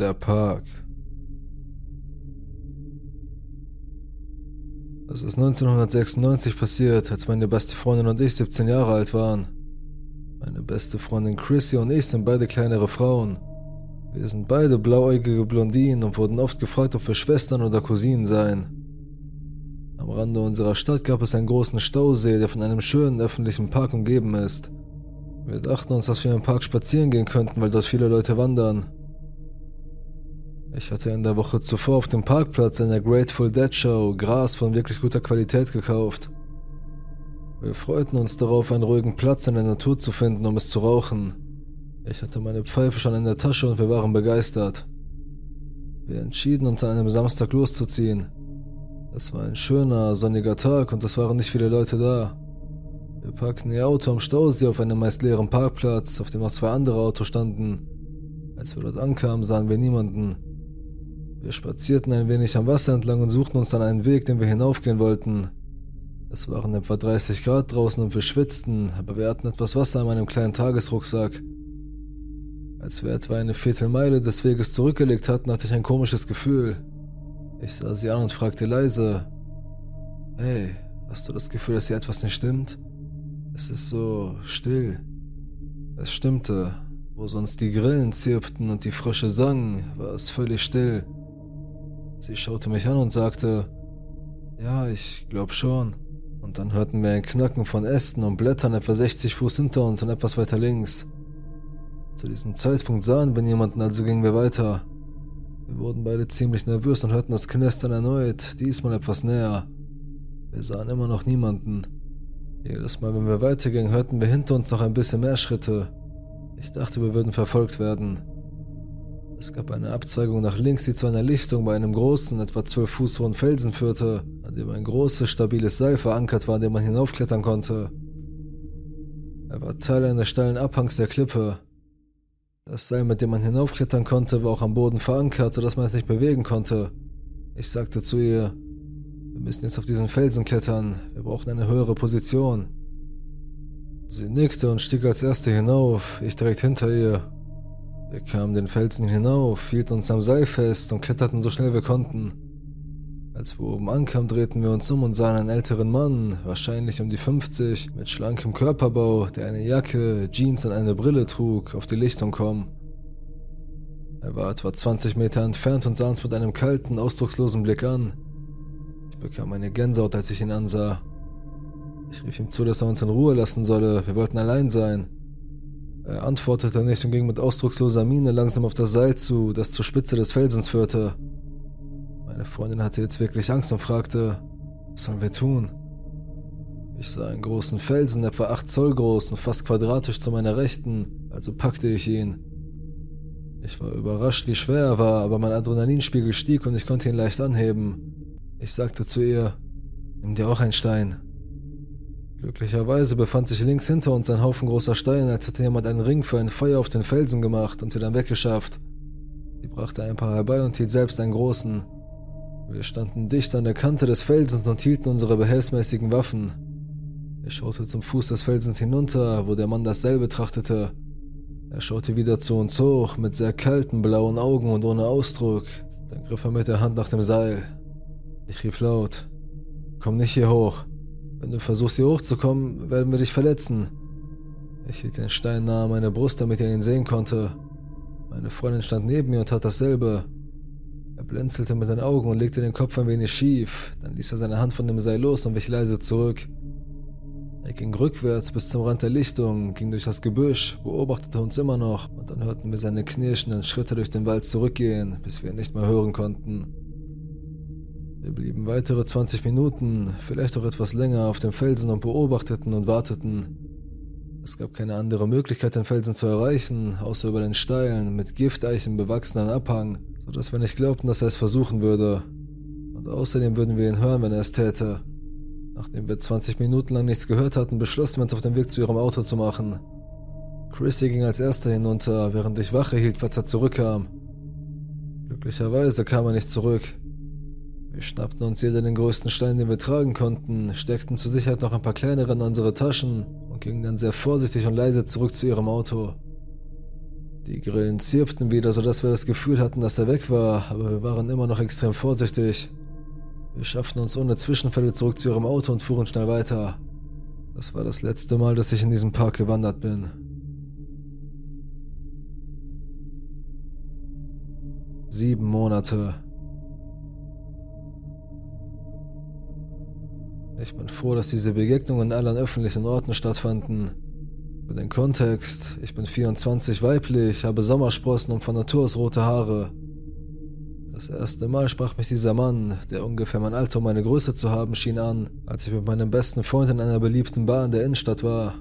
Der Park. Das ist 1996 passiert, als meine beste Freundin und ich 17 Jahre alt waren. Meine beste Freundin Chrissy und ich sind beide kleinere Frauen. Wir sind beide blauäugige Blondinen und wurden oft gefragt, ob wir Schwestern oder Cousinen seien. Am Rande unserer Stadt gab es einen großen Stausee, der von einem schönen öffentlichen Park umgeben ist. Wir dachten uns, dass wir im Park spazieren gehen könnten, weil dort viele Leute wandern. Ich hatte in der Woche zuvor auf dem Parkplatz in der Grateful Dead Show Gras von wirklich guter Qualität gekauft. Wir freuten uns darauf, einen ruhigen Platz in der Natur zu finden, um es zu rauchen. Ich hatte meine Pfeife schon in der Tasche und wir waren begeistert. Wir entschieden uns an einem Samstag loszuziehen. Es war ein schöner, sonniger Tag und es waren nicht viele Leute da. Wir parkten ihr Auto am Stausee auf einem meist leeren Parkplatz, auf dem noch zwei andere Autos standen. Als wir dort ankamen, sahen wir niemanden. Wir spazierten ein wenig am Wasser entlang und suchten uns dann einen Weg, den wir hinaufgehen wollten. Es waren etwa 30 Grad draußen und wir schwitzten, aber wir hatten etwas Wasser in meinem kleinen Tagesrucksack. Als wir etwa eine Viertelmeile des Weges zurückgelegt hatten, hatte ich ein komisches Gefühl. Ich sah sie an und fragte leise, Hey, hast du das Gefühl, dass hier etwas nicht stimmt? Es ist so still. Es stimmte. Wo sonst die Grillen zirpten und die Frösche sangen, war es völlig still. Sie schaute mich an und sagte, ja, ich glaub schon. Und dann hörten wir ein Knacken von Ästen und Blättern etwa 60 Fuß hinter uns und etwas weiter links. Zu diesem Zeitpunkt sahen wir niemanden, also gingen wir weiter. Wir wurden beide ziemlich nervös und hörten das Knistern erneut, diesmal etwas näher. Wir sahen immer noch niemanden. Jedes Mal, wenn wir weitergingen, hörten wir hinter uns noch ein bisschen mehr Schritte. Ich dachte, wir würden verfolgt werden. Es gab eine Abzweigung nach links, die zu einer Lichtung bei einem großen, etwa zwölf Fuß hohen Felsen führte, an dem ein großes, stabiles Seil verankert war, an dem man hinaufklettern konnte. Er war Teil eines steilen Abhangs der Klippe. Das Seil, mit dem man hinaufklettern konnte, war auch am Boden verankert, sodass man es nicht bewegen konnte. Ich sagte zu ihr, wir müssen jetzt auf diesen Felsen klettern, wir brauchen eine höhere Position. Sie nickte und stieg als erste hinauf, ich direkt hinter ihr. Wir kamen den Felsen hinauf, hielten uns am Seil fest und kletterten so schnell wir konnten. Als wir oben ankamen, drehten wir uns um und sahen einen älteren Mann, wahrscheinlich um die 50, mit schlankem Körperbau, der eine Jacke, Jeans und eine Brille trug, auf die Lichtung kommen. Er war etwa 20 Meter entfernt und sah uns mit einem kalten, ausdruckslosen Blick an. Ich bekam eine Gänsehaut, als ich ihn ansah. Ich rief ihm zu, dass er uns in Ruhe lassen solle, wir wollten allein sein. Er antwortete nicht und ging mit ausdrucksloser Miene langsam auf das Seil zu, das zur Spitze des Felsens führte. Meine Freundin hatte jetzt wirklich Angst und fragte, was sollen wir tun? Ich sah einen großen Felsen, etwa 8 Zoll groß und fast quadratisch zu meiner Rechten, also packte ich ihn. Ich war überrascht, wie schwer er war, aber mein Adrenalinspiegel stieg und ich konnte ihn leicht anheben. Ich sagte zu ihr, nimm dir auch einen Stein. Glücklicherweise befand sich links hinter uns ein Haufen großer Steine, als hätte jemand einen Ring für ein Feuer auf den Felsen gemacht und sie dann weggeschafft. Sie brachte ein paar herbei und hielt selbst einen großen. Wir standen dicht an der Kante des Felsens und hielten unsere behelfsmäßigen Waffen. Ich schaute zum Fuß des Felsens hinunter, wo der Mann das Seil betrachtete. Er schaute wieder zu uns hoch, mit sehr kalten blauen Augen und ohne Ausdruck. Dann griff er mit der Hand nach dem Seil. Ich rief laut: Komm nicht hier hoch. Wenn du versuchst, hier hochzukommen, werden wir dich verletzen. Ich hielt den Stein nahe an meine Brust, damit er ihn sehen konnte. Meine Freundin stand neben mir und tat dasselbe. Er blinzelte mit den Augen und legte den Kopf ein wenig schief, dann ließ er seine Hand von dem Seil los und wich leise zurück. Er ging rückwärts bis zum Rand der Lichtung, ging durch das Gebüsch, beobachtete uns immer noch, und dann hörten wir seine knirschenden Schritte durch den Wald zurückgehen, bis wir ihn nicht mehr hören konnten. Wir blieben weitere 20 Minuten, vielleicht auch etwas länger, auf dem Felsen und beobachteten und warteten. Es gab keine andere Möglichkeit, den Felsen zu erreichen, außer über den steilen, mit Gifteichen bewachsenen Abhang, sodass wir nicht glaubten, dass er es versuchen würde. Und außerdem würden wir ihn hören, wenn er es täte. Nachdem wir 20 Minuten lang nichts gehört hatten, beschlossen wir uns auf den Weg zu ihrem Auto zu machen. Chrissy ging als erster hinunter, während ich Wache hielt, falls er zurückkam. Glücklicherweise kam er nicht zurück. Wir schnappten uns jeder den größten Stein, den wir tragen konnten, steckten zur Sicherheit noch ein paar kleinere in unsere Taschen und gingen dann sehr vorsichtig und leise zurück zu ihrem Auto. Die Grillen zirpten wieder, sodass wir das Gefühl hatten, dass er weg war, aber wir waren immer noch extrem vorsichtig. Wir schafften uns ohne Zwischenfälle zurück zu ihrem Auto und fuhren schnell weiter. Das war das letzte Mal, dass ich in diesem Park gewandert bin. Sieben Monate. Ich bin froh, dass diese Begegnungen alle an öffentlichen Orten stattfanden. Für den Kontext, ich bin 24 weiblich, habe Sommersprossen und von Natur aus rote Haare. Das erste Mal sprach mich dieser Mann, der ungefähr mein Alter und meine Größe zu haben schien an, als ich mit meinem besten Freund in einer beliebten Bar in der Innenstadt war.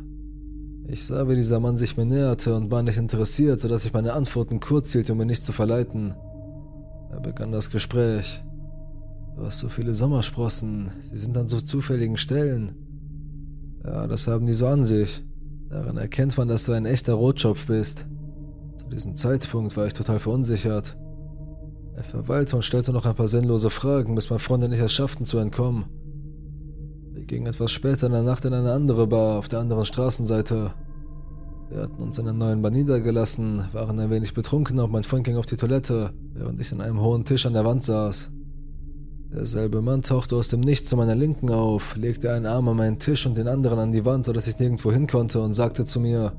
Ich sah, wie dieser Mann sich mir näherte und war nicht interessiert, sodass ich meine Antworten kurz hielt, um ihn nicht zu verleiten. Er begann das Gespräch. Du hast so viele Sommersprossen, sie sind an so zufälligen Stellen. Ja, das haben die so an sich. Daran erkennt man, dass du ein echter Rotschopf bist. Zu diesem Zeitpunkt war ich total verunsichert. Er verweilte und stellte noch ein paar sinnlose Fragen, bis mein Freund und ich es schafften zu entkommen. Wir gingen etwas später in der Nacht in eine andere Bar auf der anderen Straßenseite. Wir hatten uns in einer neuen Bar niedergelassen, waren ein wenig betrunken und mein Freund ging auf die Toilette, während ich an einem hohen Tisch an der Wand saß. Derselbe Mann tauchte aus dem Nichts zu meiner Linken auf, legte einen Arm an meinen Tisch und den anderen an die Wand, sodass ich nirgendwo hin konnte und sagte zu mir,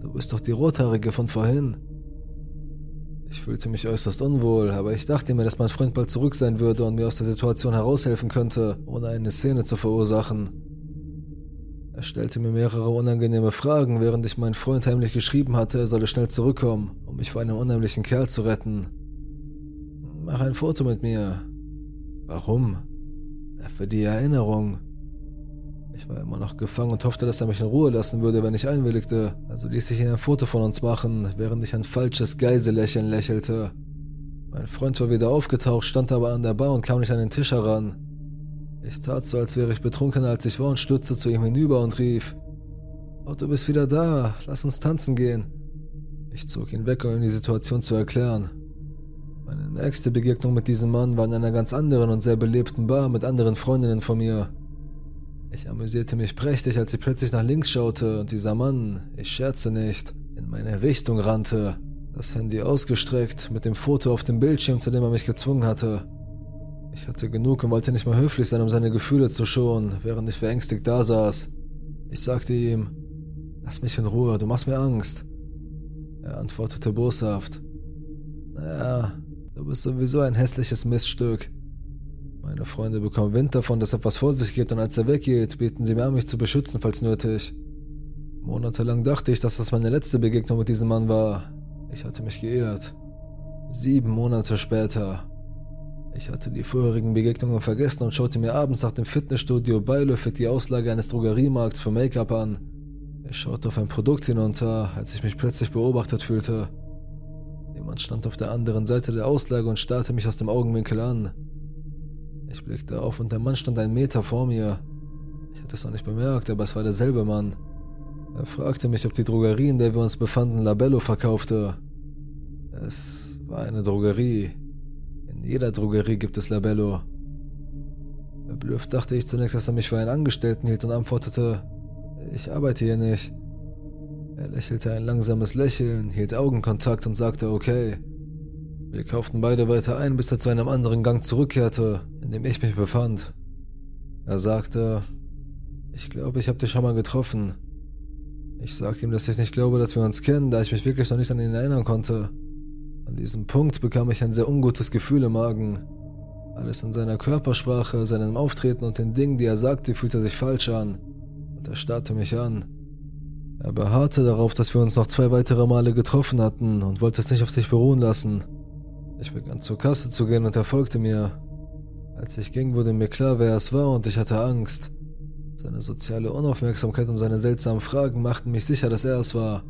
Du bist doch die Rothaarige von vorhin. Ich fühlte mich äußerst unwohl, aber ich dachte mir, dass mein Freund bald zurück sein würde und mir aus der Situation heraushelfen könnte, ohne eine Szene zu verursachen. Er stellte mir mehrere unangenehme Fragen, während ich meinen Freund heimlich geschrieben hatte, er solle schnell zurückkommen, um mich vor einem unheimlichen Kerl zu retten. Mach ein Foto mit mir. Warum? Für die Erinnerung. Ich war immer noch gefangen und hoffte, dass er mich in Ruhe lassen würde, wenn ich einwilligte. Also ließ ich ihn ein Foto von uns machen, während ich ein falsches Geiselächeln lächelte. Mein Freund war wieder aufgetaucht, stand aber an der Bar und kam nicht an den Tisch heran. Ich tat so, als wäre ich betrunkener als ich war und stürzte zu ihm hinüber und rief, Oh, du bist wieder da, lass uns tanzen gehen. Ich zog ihn weg, um ihm die Situation zu erklären. Meine nächste Begegnung mit diesem Mann war in einer ganz anderen und sehr belebten Bar mit anderen Freundinnen von mir. Ich amüsierte mich prächtig, als ich plötzlich nach links schaute und dieser Mann, ich scherze nicht, in meine Richtung rannte, das Handy ausgestreckt, mit dem Foto auf dem Bildschirm, zu dem er mich gezwungen hatte. Ich hatte genug und wollte nicht mehr höflich sein, um seine Gefühle zu schonen, während ich verängstigt da saß. Ich sagte ihm, lass mich in Ruhe, du machst mir Angst. Er antwortete boshaft, naja, du bist sowieso ein hässliches Miststück. Meine Freunde bekommen Wind davon, dass etwas vor sich geht und als er weggeht, bieten sie mir an, mich zu beschützen, falls nötig. Monatelang dachte ich, dass das meine letzte Begegnung mit diesem Mann war. Ich hatte mich geirrt. Sieben Monate später ich hatte die vorherigen Begegnungen vergessen und schaute mir abends nach dem Fitnessstudio beiläufig die Auslage eines Drogeriemarkts für Make-up an. Ich schaute auf ein Produkt hinunter, als ich mich plötzlich beobachtet fühlte. Jemand stand auf der anderen Seite der Auslage und starrte mich aus dem Augenwinkel an. Ich blickte auf und der Mann stand einen Meter vor mir. Ich hatte es noch nicht bemerkt, aber es war derselbe Mann. Er fragte mich, ob die Drogerie, in der wir uns befanden, Labello verkaufte. Es war eine Drogerie. In jeder Drogerie gibt es Labello. Verblüfft dachte ich zunächst, dass er mich für einen Angestellten hielt und antwortete, ich arbeite hier nicht. Er lächelte ein langsames Lächeln, hielt Augenkontakt und sagte okay. Wir kauften beide weiter ein, bis er zu einem anderen Gang zurückkehrte, in dem ich mich befand. Er sagte, ich glaube, ich habe dich schon mal getroffen. Ich sagte ihm, dass ich nicht glaube, dass wir uns kennen, da ich mich wirklich noch nicht an ihn erinnern konnte. An diesem Punkt bekam ich ein sehr ungutes Gefühl im Magen. Alles in seiner Körpersprache, seinem Auftreten und den Dingen, die er sagte, fühlte sich falsch an. Und er starrte mich an. Er beharrte darauf, dass wir uns noch zwei weitere Male getroffen hatten und wollte es nicht auf sich beruhen lassen. Ich begann zur Kasse zu gehen und er folgte mir. Als ich ging, wurde mir klar, wer es war und ich hatte Angst. Seine soziale Unaufmerksamkeit und seine seltsamen Fragen machten mich sicher, dass er es war.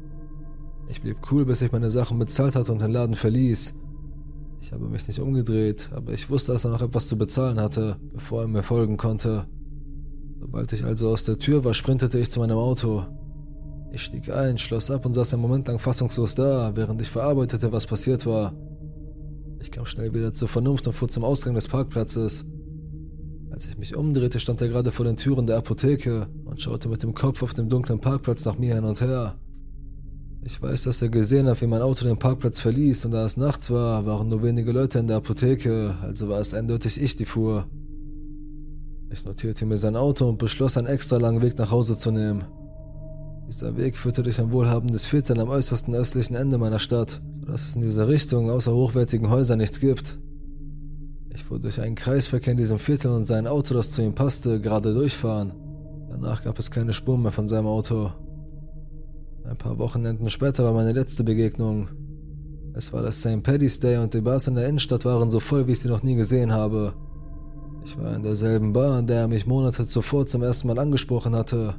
Ich blieb cool, bis ich meine Sachen bezahlt hatte und den Laden verließ. Ich habe mich nicht umgedreht, aber ich wusste, dass er noch etwas zu bezahlen hatte, bevor er mir folgen konnte. Sobald ich also aus der Tür war, sprintete ich zu meinem Auto. Ich stieg ein, schloss ab und saß einen Moment lang fassungslos da, während ich verarbeitete, was passiert war. Ich kam schnell wieder zur Vernunft und fuhr zum Ausgang des Parkplatzes. Als ich mich umdrehte, stand er gerade vor den Türen der Apotheke und schaute mit dem Kopf auf dem dunklen Parkplatz nach mir hin und her. Ich weiß, dass er gesehen hat, wie mein Auto den Parkplatz verließ und da es nachts war, waren nur wenige Leute in der Apotheke, also war es eindeutig ich, die fuhr. Ich notierte mir sein Auto und beschloss, einen extra langen Weg nach Hause zu nehmen. Dieser Weg führte durch ein wohlhabendes Viertel am äußersten östlichen Ende meiner Stadt, sodass es in dieser Richtung außer hochwertigen Häusern nichts gibt. Ich fuhr durch einen Kreisverkehr in diesem Viertel und sein Auto, das zu ihm passte, gerade durchfahren. Danach gab es keine Spuren mehr von seinem Auto. Ein paar Wochenenden später war meine letzte Begegnung. Es war das St. Paddy's Day und die Bars in der Innenstadt waren so voll, wie ich sie noch nie gesehen habe. Ich war in derselben Bar, in der er mich Monate zuvor zum ersten Mal angesprochen hatte.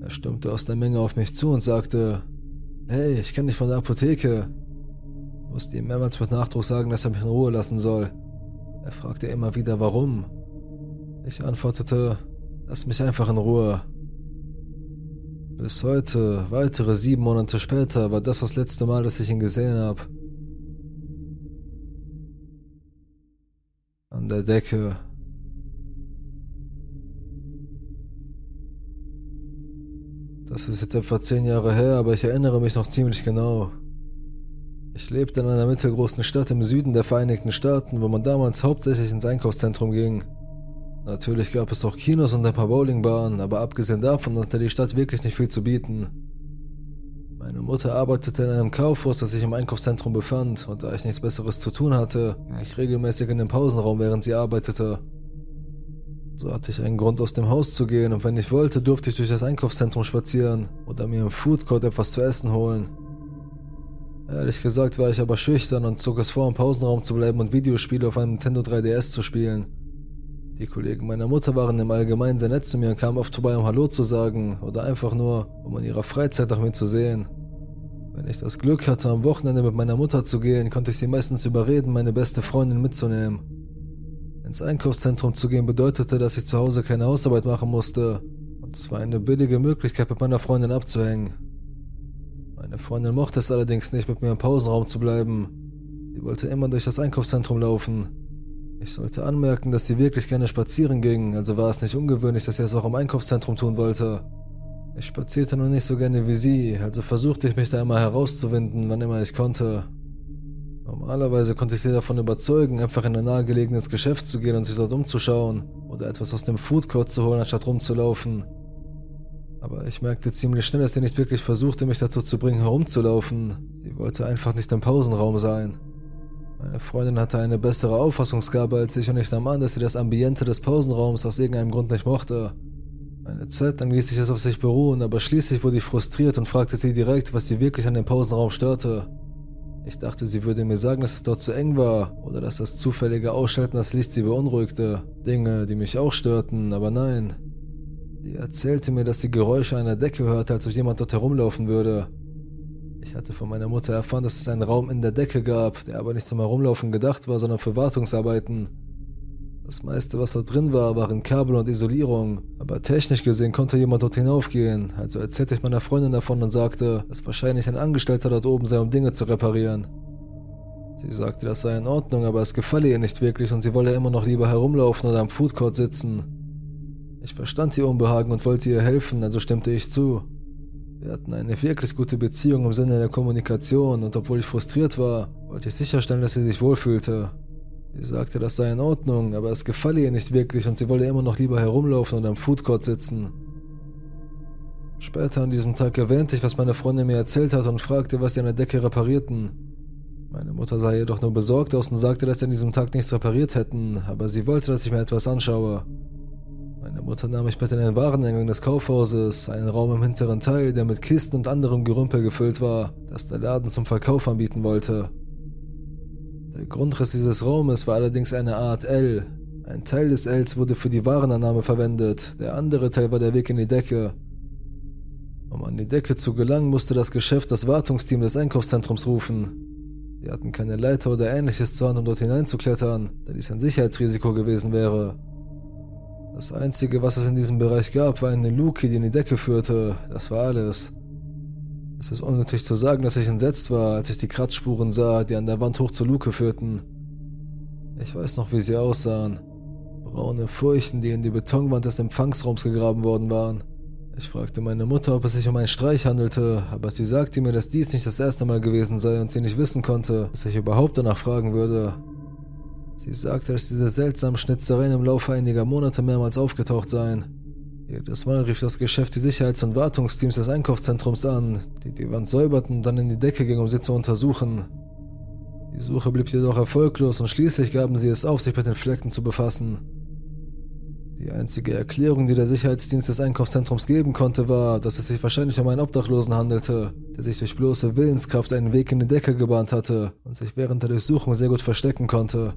Er stürmte aus der Menge auf mich zu und sagte, Hey, ich kenne dich von der Apotheke. Ich musste ihm mehrmals mit Nachdruck sagen, dass er mich in Ruhe lassen soll. Er fragte immer wieder, warum. Ich antwortete, lass mich einfach in Ruhe. Bis heute, weitere sieben Monate später, war das das letzte Mal, dass ich ihn gesehen habe. An der Decke. Das ist jetzt etwa zehn Jahre her, aber ich erinnere mich noch ziemlich genau. Ich lebte in einer mittelgroßen Stadt im Süden der Vereinigten Staaten, wo man damals hauptsächlich ins Einkaufszentrum ging. Natürlich gab es auch Kinos und ein paar Bowlingbahnen, aber abgesehen davon hatte die Stadt wirklich nicht viel zu bieten. Meine Mutter arbeitete in einem Kaufhaus, das sich im Einkaufszentrum befand, und da ich nichts Besseres zu tun hatte, ging ich regelmäßig in den Pausenraum, während sie arbeitete. So hatte ich einen Grund, aus dem Haus zu gehen, und wenn ich wollte, durfte ich durch das Einkaufszentrum spazieren oder mir im Foodcourt etwas zu essen holen. Ehrlich gesagt war ich aber schüchtern und zog es vor, im Pausenraum zu bleiben und Videospiele auf einem Nintendo 3DS zu spielen. Die Kollegen meiner Mutter waren im Allgemeinen sehr nett zu mir und kamen oft vorbei, um Hallo zu sagen oder einfach nur, um in ihrer Freizeit nach mir zu sehen. Wenn ich das Glück hatte, am Wochenende mit meiner Mutter zu gehen, konnte ich sie meistens überreden, meine beste Freundin mitzunehmen. Ins Einkaufszentrum zu gehen bedeutete, dass ich zu Hause keine Hausarbeit machen musste und es war eine billige Möglichkeit, mit meiner Freundin abzuhängen. Meine Freundin mochte es allerdings nicht, mit mir im Pausenraum zu bleiben. Sie wollte immer durch das Einkaufszentrum laufen ich sollte anmerken, dass sie wirklich gerne spazieren ging, also war es nicht ungewöhnlich, dass sie es auch im Einkaufszentrum tun wollte. Ich spazierte nur nicht so gerne wie sie, also versuchte ich mich da immer herauszuwinden, wann immer ich konnte. Normalerweise konnte ich sie davon überzeugen, einfach in ein nahegelegenes Geschäft zu gehen und sich dort umzuschauen oder etwas aus dem Foodcourt zu holen, anstatt rumzulaufen. Aber ich merkte ziemlich schnell, dass sie nicht wirklich versuchte, mich dazu zu bringen, herumzulaufen. Sie wollte einfach nicht im Pausenraum sein. Meine Freundin hatte eine bessere Auffassungsgabe als ich und ich nahm an, dass sie das Ambiente des Pausenraums aus irgendeinem Grund nicht mochte. Eine Zeit lang ließ ich es auf sich beruhen, aber schließlich wurde ich frustriert und fragte sie direkt, was sie wirklich an dem Pausenraum störte. Ich dachte, sie würde mir sagen, dass es dort zu eng war oder dass das zufällige Ausschalten das Licht sie beunruhigte. Dinge, die mich auch störten, aber nein. Sie erzählte mir, dass sie Geräusche an der Decke hörte, als ob jemand dort herumlaufen würde. Ich hatte von meiner Mutter erfahren, dass es einen Raum in der Decke gab, der aber nicht zum Herumlaufen gedacht war, sondern für Wartungsarbeiten. Das meiste, was dort drin war, waren Kabel und Isolierung, aber technisch gesehen konnte jemand dort hinaufgehen, also erzählte ich meiner Freundin davon und sagte, dass wahrscheinlich ein Angestellter dort oben sei, um Dinge zu reparieren. Sie sagte, das sei in Ordnung, aber es gefalle ihr nicht wirklich und sie wolle immer noch lieber herumlaufen oder am Foodcourt sitzen. Ich verstand ihr Unbehagen und wollte ihr helfen, also stimmte ich zu. Wir hatten eine wirklich gute Beziehung im Sinne der Kommunikation und obwohl ich frustriert war, wollte ich sicherstellen, dass sie sich wohlfühlte. Sie sagte, das sei in Ordnung, aber es gefalle ihr nicht wirklich und sie wolle immer noch lieber herumlaufen und am Foodcourt sitzen. Später an diesem Tag erwähnte ich, was meine Freundin mir erzählt hatte und fragte, was sie an der Decke reparierten. Meine Mutter sah jedoch nur besorgt aus und sagte, dass sie an diesem Tag nichts repariert hätten, aber sie wollte, dass ich mir etwas anschaue. Meine Mutter nahm mich mit in den Wareneingang des Kaufhauses, einen Raum im hinteren Teil, der mit Kisten und anderem Gerümpel gefüllt war, das der Laden zum Verkauf anbieten wollte. Der Grundriss dieses Raumes war allerdings eine Art L. Ein Teil des Ls wurde für die Warenannahme verwendet, der andere Teil war der Weg in die Decke. Um an die Decke zu gelangen, musste das Geschäft das Wartungsteam des Einkaufszentrums rufen. Sie hatten keine Leiter oder ähnliches zur Hand, um dort hineinzuklettern, da dies ein Sicherheitsrisiko gewesen wäre. Das Einzige, was es in diesem Bereich gab, war eine Luke, die in die Decke führte. Das war alles. Es ist unnötig zu sagen, dass ich entsetzt war, als ich die Kratzspuren sah, die an der Wand hoch zur Luke führten. Ich weiß noch, wie sie aussahen. Braune Furchen, die in die Betonwand des Empfangsraums gegraben worden waren. Ich fragte meine Mutter, ob es sich um einen Streich handelte, aber sie sagte mir, dass dies nicht das erste Mal gewesen sei und sie nicht wissen konnte, dass ich überhaupt danach fragen würde. Sie sagte, dass diese seltsamen Schnitzereien im Laufe einiger Monate mehrmals aufgetaucht seien. Jedes Mal rief das Geschäft die Sicherheits- und Wartungsteams des Einkaufszentrums an, die die Wand säuberten und dann in die Decke gingen, um sie zu untersuchen. Die Suche blieb jedoch erfolglos und schließlich gaben sie es auf, sich mit den Flecken zu befassen. Die einzige Erklärung, die der Sicherheitsdienst des Einkaufszentrums geben konnte, war, dass es sich wahrscheinlich um einen Obdachlosen handelte, der sich durch bloße Willenskraft einen Weg in die Decke gebahnt hatte und sich während der Durchsuchung sehr gut verstecken konnte.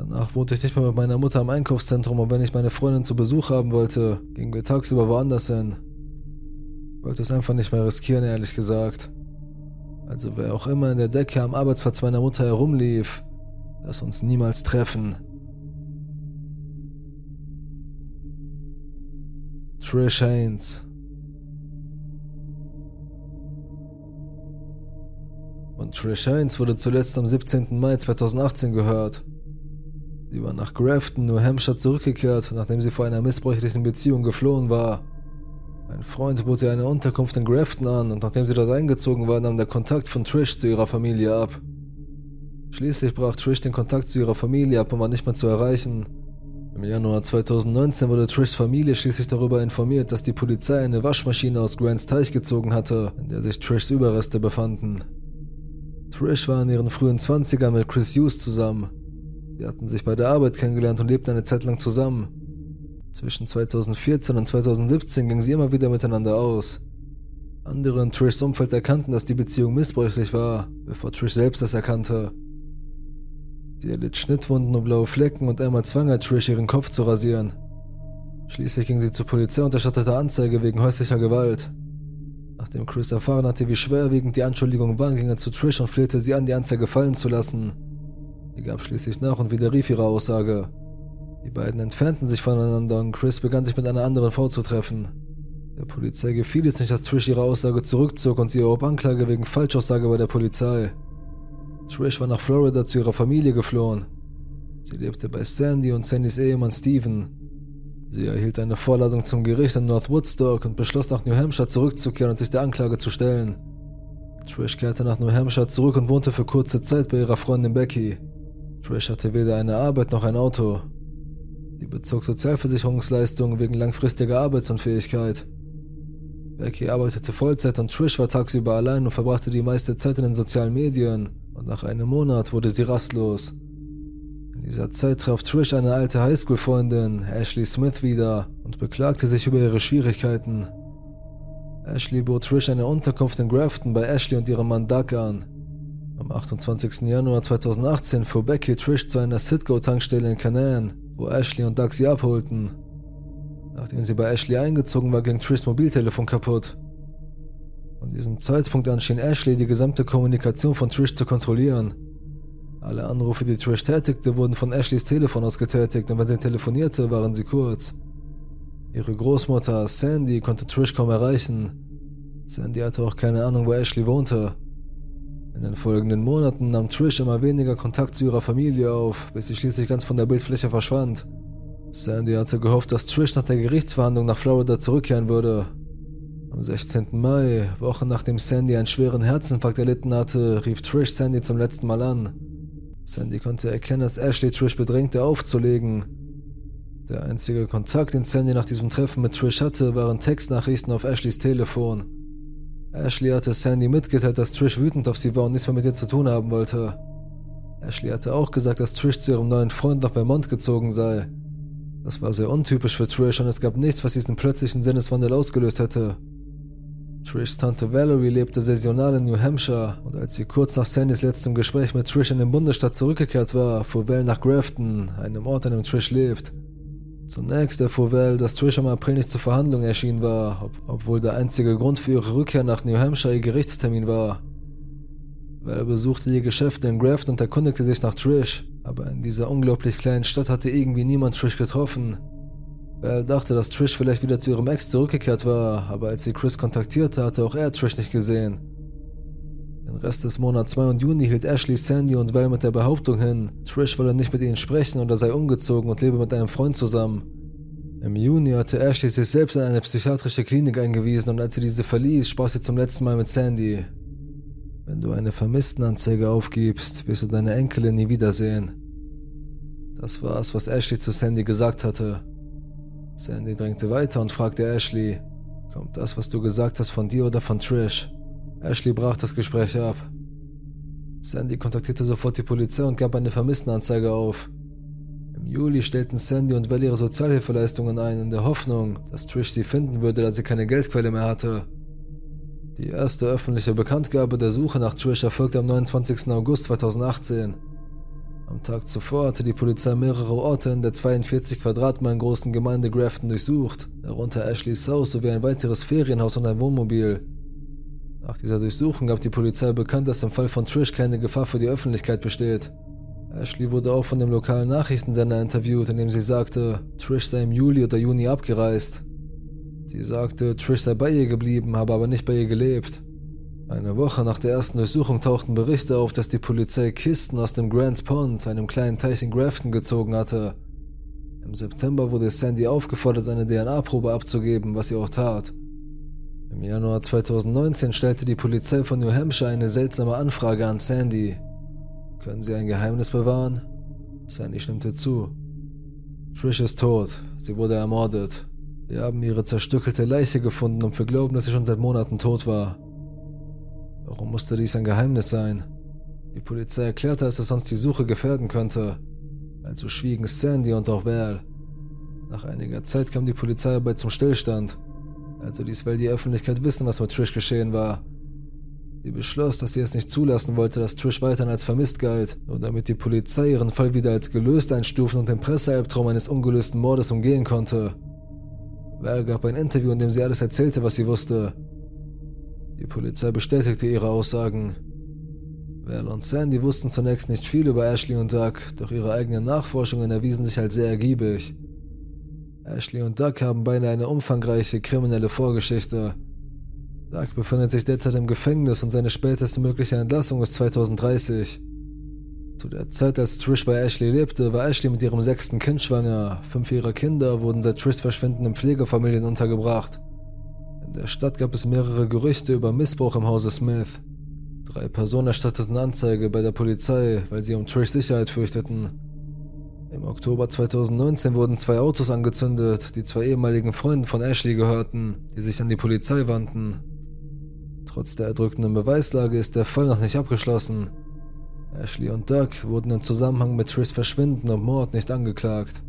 Danach wohnte ich nicht mehr mit meiner Mutter am Einkaufszentrum und wenn ich meine Freundin zu Besuch haben wollte, gingen wir tagsüber woanders hin. Ich wollte es einfach nicht mehr riskieren, ehrlich gesagt. Also wer auch immer in der Decke am Arbeitsplatz meiner Mutter herumlief, lass uns niemals treffen. Trish Haynes Und Trish Haynes wurde zuletzt am 17. Mai 2018 gehört. Sie war nach Grafton, New Hampshire zurückgekehrt, nachdem sie vor einer missbräuchlichen Beziehung geflohen war. Ein Freund bot ihr eine Unterkunft in Grafton an und nachdem sie dort eingezogen war, nahm der Kontakt von Trish zu ihrer Familie ab. Schließlich brach Trish den Kontakt zu ihrer Familie ab und war nicht mehr zu erreichen. Im Januar 2019 wurde Trishs Familie schließlich darüber informiert, dass die Polizei eine Waschmaschine aus Grants Teich gezogen hatte, in der sich Trishs Überreste befanden. Trish war in ihren frühen 20ern mit Chris Hughes zusammen. Sie hatten sich bei der Arbeit kennengelernt und lebten eine Zeit lang zusammen. Zwischen 2014 und 2017 gingen sie immer wieder miteinander aus. Andere in Trishs Umfeld erkannten, dass die Beziehung missbräuchlich war, bevor Trish selbst das erkannte. Sie erlitt Schnittwunden und blaue Flecken und einmal zwang er Trish, ihren Kopf zu rasieren. Schließlich ging sie zur Polizei und erstattete Anzeige wegen häuslicher Gewalt. Nachdem Chris erfahren hatte, wie schwerwiegend die Anschuldigungen waren, ging er zu Trish und flehte sie an, die Anzeige fallen zu lassen. Sie gab schließlich nach und widerrief ihre Aussage. Die beiden entfernten sich voneinander und Chris begann sich mit einer anderen Frau zu treffen. Der Polizei gefiel es nicht, dass Trish ihre Aussage zurückzog und sie erhob Anklage wegen Falschaussage bei der Polizei. Trish war nach Florida zu ihrer Familie geflohen. Sie lebte bei Sandy und Sandys Ehemann Steven. Sie erhielt eine Vorladung zum Gericht in North Woodstock und beschloss nach New Hampshire zurückzukehren und sich der Anklage zu stellen. Trish kehrte nach New Hampshire zurück und wohnte für kurze Zeit bei ihrer Freundin Becky. Trish hatte weder eine Arbeit noch ein Auto. Sie bezog Sozialversicherungsleistungen wegen langfristiger Arbeitsunfähigkeit. Becky arbeitete Vollzeit und Trish war tagsüber allein und verbrachte die meiste Zeit in den sozialen Medien und nach einem Monat wurde sie rastlos. In dieser Zeit traf Trish eine alte Highschool-Freundin, Ashley Smith, wieder und beklagte sich über ihre Schwierigkeiten. Ashley bot Trish eine Unterkunft in Grafton bei Ashley und ihrem Mann Doug an. Am 28. Januar 2018 fuhr Becky Trish zu einer Citgo-Tankstelle in Canaan, wo Ashley und Doug sie abholten. Nachdem sie bei Ashley eingezogen war, ging Trishs Mobiltelefon kaputt. Von diesem Zeitpunkt an schien Ashley die gesamte Kommunikation von Trish zu kontrollieren. Alle Anrufe, die Trish tätigte, wurden von Ashleys Telefon aus getätigt und wenn sie telefonierte, waren sie kurz. Ihre Großmutter Sandy konnte Trish kaum erreichen. Sandy hatte auch keine Ahnung, wo Ashley wohnte. In den folgenden Monaten nahm Trish immer weniger Kontakt zu ihrer Familie auf, bis sie schließlich ganz von der Bildfläche verschwand. Sandy hatte gehofft, dass Trish nach der Gerichtsverhandlung nach Florida zurückkehren würde. Am 16. Mai, Wochen nachdem Sandy einen schweren Herzinfarkt erlitten hatte, rief Trish Sandy zum letzten Mal an. Sandy konnte erkennen, dass Ashley Trish bedrängte aufzulegen. Der einzige Kontakt, den Sandy nach diesem Treffen mit Trish hatte, waren Textnachrichten auf Ashleys Telefon. Ashley hatte Sandy mitgeteilt, dass Trish wütend auf sie war und nichts mehr mit ihr zu tun haben wollte. Ashley hatte auch gesagt, dass Trish zu ihrem neuen Freund nach Vermont gezogen sei. Das war sehr untypisch für Trish und es gab nichts, was diesen plötzlichen Sinneswandel ausgelöst hätte. Trishs Tante Valerie lebte saisonal in New Hampshire und als sie kurz nach Sandys letztem Gespräch mit Trish in den Bundesstaat zurückgekehrt war, fuhr Val nach Grafton, einem Ort, an dem Trish lebt. Zunächst erfuhr Val, dass Trish im April nicht zur Verhandlung erschienen war, ob obwohl der einzige Grund für ihre Rückkehr nach New Hampshire ihr Gerichtstermin war. Val besuchte die Geschäfte in Grafton und erkundigte sich nach Trish, aber in dieser unglaublich kleinen Stadt hatte irgendwie niemand Trish getroffen. Val dachte, dass Trish vielleicht wieder zu ihrem Ex zurückgekehrt war, aber als sie Chris kontaktierte, hatte auch er Trish nicht gesehen. Den Rest des Monats Mai und Juni hielt Ashley, Sandy und Val mit der Behauptung hin, Trish wolle nicht mit ihnen sprechen oder sei umgezogen und lebe mit einem Freund zusammen. Im Juni hatte Ashley sich selbst in eine psychiatrische Klinik eingewiesen und als sie diese verließ, sprach sie zum letzten Mal mit Sandy. Wenn du eine Vermisstenanzeige aufgibst, wirst du deine Enkelin nie wiedersehen. Das war es, was Ashley zu Sandy gesagt hatte. Sandy drängte weiter und fragte Ashley, kommt das, was du gesagt hast, von dir oder von Trish? Ashley brach das Gespräch ab. Sandy kontaktierte sofort die Polizei und gab eine Vermisstenanzeige auf. Im Juli stellten Sandy und Val ihre Sozialhilfeleistungen ein, in der Hoffnung, dass Trish sie finden würde, da sie keine Geldquelle mehr hatte. Die erste öffentliche Bekanntgabe der Suche nach Trish erfolgte am 29. August 2018. Am Tag zuvor hatte die Polizei mehrere Orte in der 42 Quadratmeilen großen Gemeinde Grafton durchsucht, darunter Ashley's Haus sowie ein weiteres Ferienhaus und ein Wohnmobil. Nach dieser Durchsuchung gab die Polizei bekannt, dass im Fall von Trish keine Gefahr für die Öffentlichkeit besteht. Ashley wurde auch von dem lokalen Nachrichtensender interviewt, in dem sie sagte, Trish sei im Juli oder Juni abgereist. Sie sagte, Trish sei bei ihr geblieben, habe aber nicht bei ihr gelebt. Eine Woche nach der ersten Durchsuchung tauchten Berichte auf, dass die Polizei Kisten aus dem Grants Pond, einem kleinen Teich in Grafton, gezogen hatte. Im September wurde Sandy aufgefordert, eine DNA-Probe abzugeben, was sie auch tat. Im Januar 2019 stellte die Polizei von New Hampshire eine seltsame Anfrage an Sandy. Können Sie ein Geheimnis bewahren? Sandy stimmte zu. Trish ist tot. Sie wurde ermordet. Wir haben ihre zerstückelte Leiche gefunden und wir glauben, dass sie schon seit Monaten tot war. Warum musste dies ein Geheimnis sein? Die Polizei erklärte, dass es sonst die Suche gefährden könnte. Also schwiegen Sandy und auch Val. Nach einiger Zeit kam die Polizeiarbeit zum Stillstand. Also ließ Val die Öffentlichkeit wissen, was mit Trish geschehen war. Sie beschloss, dass sie es nicht zulassen wollte, dass Trish weiterhin als vermisst galt, nur damit die Polizei ihren Fall wieder als gelöst einstufen und den Pressealbtraum eines ungelösten Mordes umgehen konnte. Val gab ein Interview, in dem sie alles erzählte, was sie wusste. Die Polizei bestätigte ihre Aussagen. Val und Sandy wussten zunächst nicht viel über Ashley und Doug, doch ihre eigenen Nachforschungen erwiesen sich als sehr ergiebig. Ashley und Doug haben beide eine umfangreiche kriminelle Vorgeschichte. Doug befindet sich derzeit im Gefängnis und seine späteste mögliche Entlassung ist 2030. Zu der Zeit, als Trish bei Ashley lebte, war Ashley mit ihrem sechsten Kind schwanger. Fünf ihrer Kinder wurden seit Trish Verschwinden in Pflegefamilien untergebracht. In der Stadt gab es mehrere Gerüchte über Missbrauch im Hause Smith. Drei Personen erstatteten Anzeige bei der Polizei, weil sie um Trish Sicherheit fürchteten. Im Oktober 2019 wurden zwei Autos angezündet, die zwei ehemaligen Freunden von Ashley gehörten, die sich an die Polizei wandten. Trotz der erdrückenden Beweislage ist der Fall noch nicht abgeschlossen. Ashley und Doug wurden im Zusammenhang mit Trish Verschwinden und Mord nicht angeklagt.